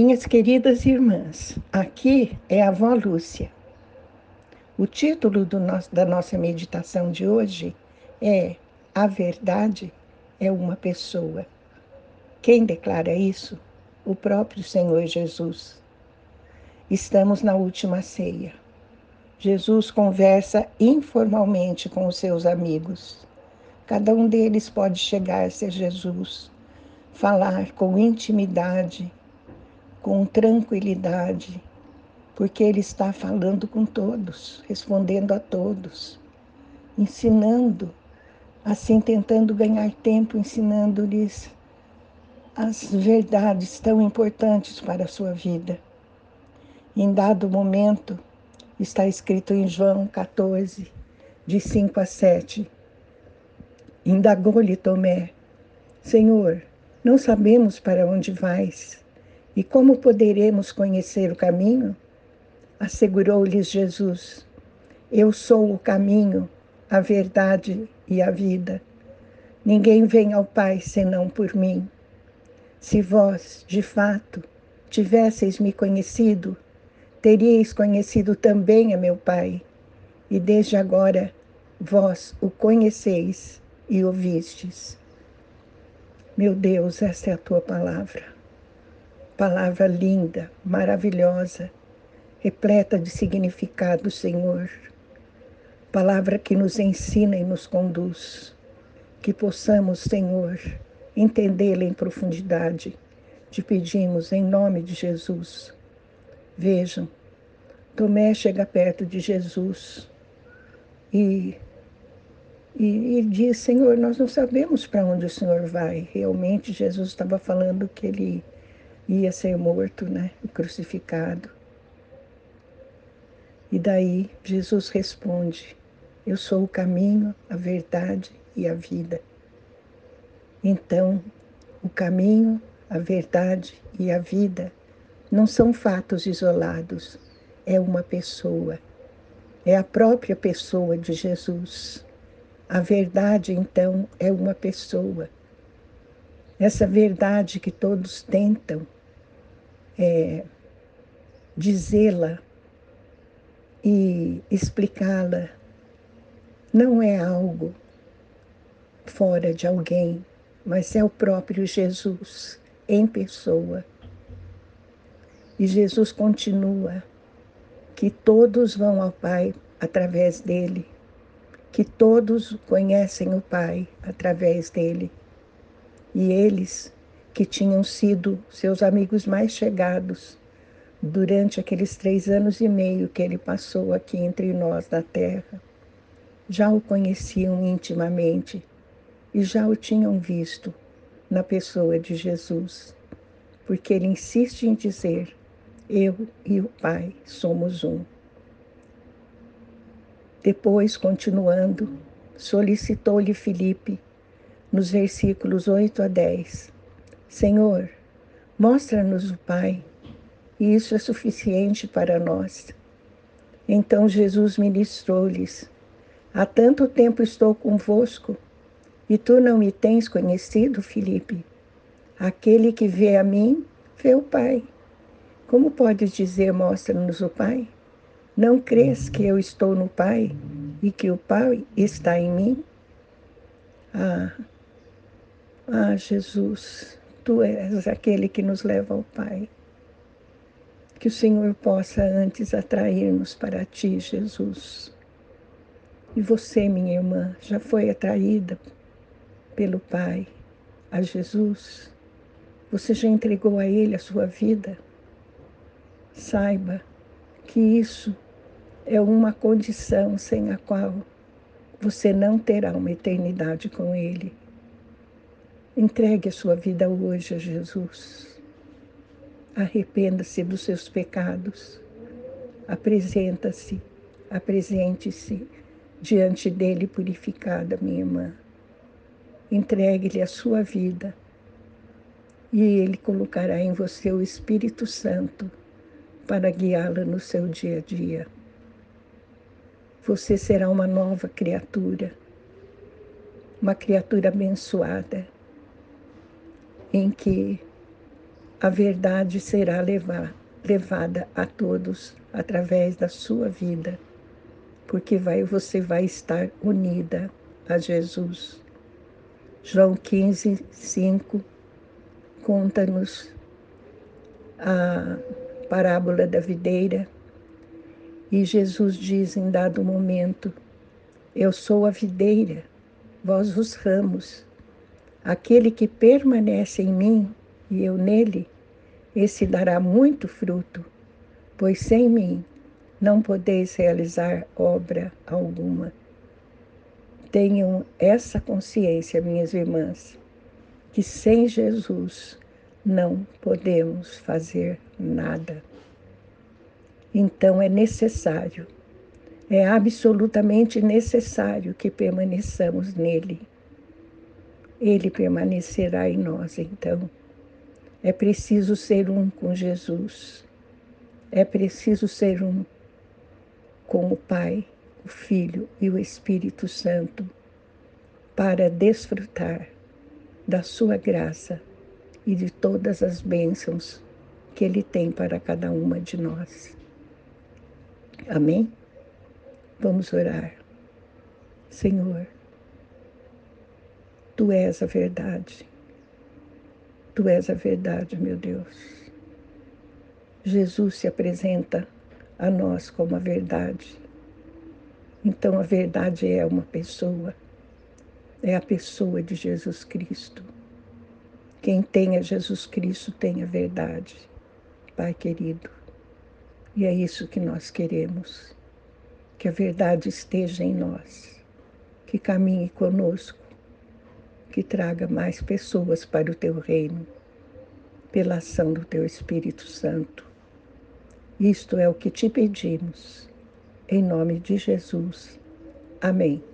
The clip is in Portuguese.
Minhas queridas irmãs, aqui é a avó Lúcia. O título nosso, da nossa meditação de hoje é A Verdade é uma Pessoa. Quem declara isso? O próprio Senhor Jesus. Estamos na última ceia. Jesus conversa informalmente com os seus amigos. Cada um deles pode chegar-se a Jesus, falar com intimidade, com tranquilidade, porque Ele está falando com todos, respondendo a todos, ensinando, assim tentando ganhar tempo, ensinando-lhes as verdades tão importantes para a sua vida. Em dado momento, está escrito em João 14, de 5 a 7. Indagou-lhe Tomé: Senhor, não sabemos para onde vais, e como poderemos conhecer o caminho? Assegurou-lhes Jesus: Eu sou o caminho, a verdade e a vida. Ninguém vem ao Pai senão por mim. Se vós, de fato, tivesseis me conhecido, teríeis conhecido também a meu Pai, e desde agora vós o conheceis e o vistes. Meu Deus, esta é a tua palavra. Palavra linda, maravilhosa, repleta de significado, Senhor. Palavra que nos ensina e nos conduz. Que possamos, Senhor, entendê-la em profundidade. Te pedimos em nome de Jesus. Vejam, Tomé chega perto de Jesus e, e, e diz: Senhor, nós não sabemos para onde o Senhor vai. Realmente, Jesus estava falando que ele ia ser morto, né? Crucificado. E daí Jesus responde: Eu sou o caminho, a verdade e a vida. Então, o caminho, a verdade e a vida não são fatos isolados, é uma pessoa. É a própria pessoa de Jesus. A verdade, então, é uma pessoa. Essa verdade que todos tentam é, dizê-la e explicá-la não é algo fora de alguém, mas é o próprio Jesus em pessoa. E Jesus continua que todos vão ao Pai através dele, que todos conhecem o Pai através dele. E eles, que tinham sido seus amigos mais chegados, durante aqueles três anos e meio que ele passou aqui entre nós na terra, já o conheciam intimamente e já o tinham visto na pessoa de Jesus, porque ele insiste em dizer: Eu e o Pai somos um. Depois, continuando, solicitou-lhe Filipe, nos versículos 8 a 10, Senhor, mostra-nos o Pai e isso é suficiente para nós. Então Jesus ministrou-lhes: Há tanto tempo estou convosco e tu não me tens conhecido, Filipe? Aquele que vê a mim, vê o Pai. Como podes dizer, mostra-nos o Pai? Não crês que eu estou no Pai e que o Pai está em mim? Ah, ah, Jesus, tu és aquele que nos leva ao Pai. Que o Senhor possa antes atrair-nos para ti, Jesus. E você, minha irmã, já foi atraída pelo Pai a Jesus? Você já entregou a Ele a sua vida? Saiba que isso é uma condição sem a qual você não terá uma eternidade com Ele. Entregue a sua vida hoje a Jesus. Arrependa-se dos seus pecados. Apresenta-se, apresente-se diante dele purificada, minha irmã. Entregue-lhe a sua vida e ele colocará em você o Espírito Santo para guiá-la no seu dia a dia. Você será uma nova criatura, uma criatura abençoada, em que a verdade será levar, levada a todos através da sua vida, porque vai, você vai estar unida a Jesus. João 15, 5 conta-nos a parábola da videira e Jesus diz em dado momento: Eu sou a videira, vós os ramos. Aquele que permanece em mim e eu nele, esse dará muito fruto, pois sem mim não podeis realizar obra alguma. Tenham essa consciência, minhas irmãs, que sem Jesus não podemos fazer nada. Então é necessário, é absolutamente necessário que permaneçamos nele. Ele permanecerá em nós, então. É preciso ser um com Jesus. É preciso ser um com o Pai, o Filho e o Espírito Santo para desfrutar da sua graça e de todas as bênçãos que Ele tem para cada uma de nós. Amém? Vamos orar. Senhor, Tu és a verdade. Tu és a verdade, meu Deus. Jesus se apresenta a nós como a verdade. Então a verdade é uma pessoa, é a pessoa de Jesus Cristo. Quem tem a Jesus Cristo tem a verdade, Pai querido. E é isso que nós queremos, que a verdade esteja em nós, que caminhe conosco, que traga mais pessoas para o teu reino, pela ação do teu Espírito Santo. Isto é o que te pedimos, em nome de Jesus. Amém.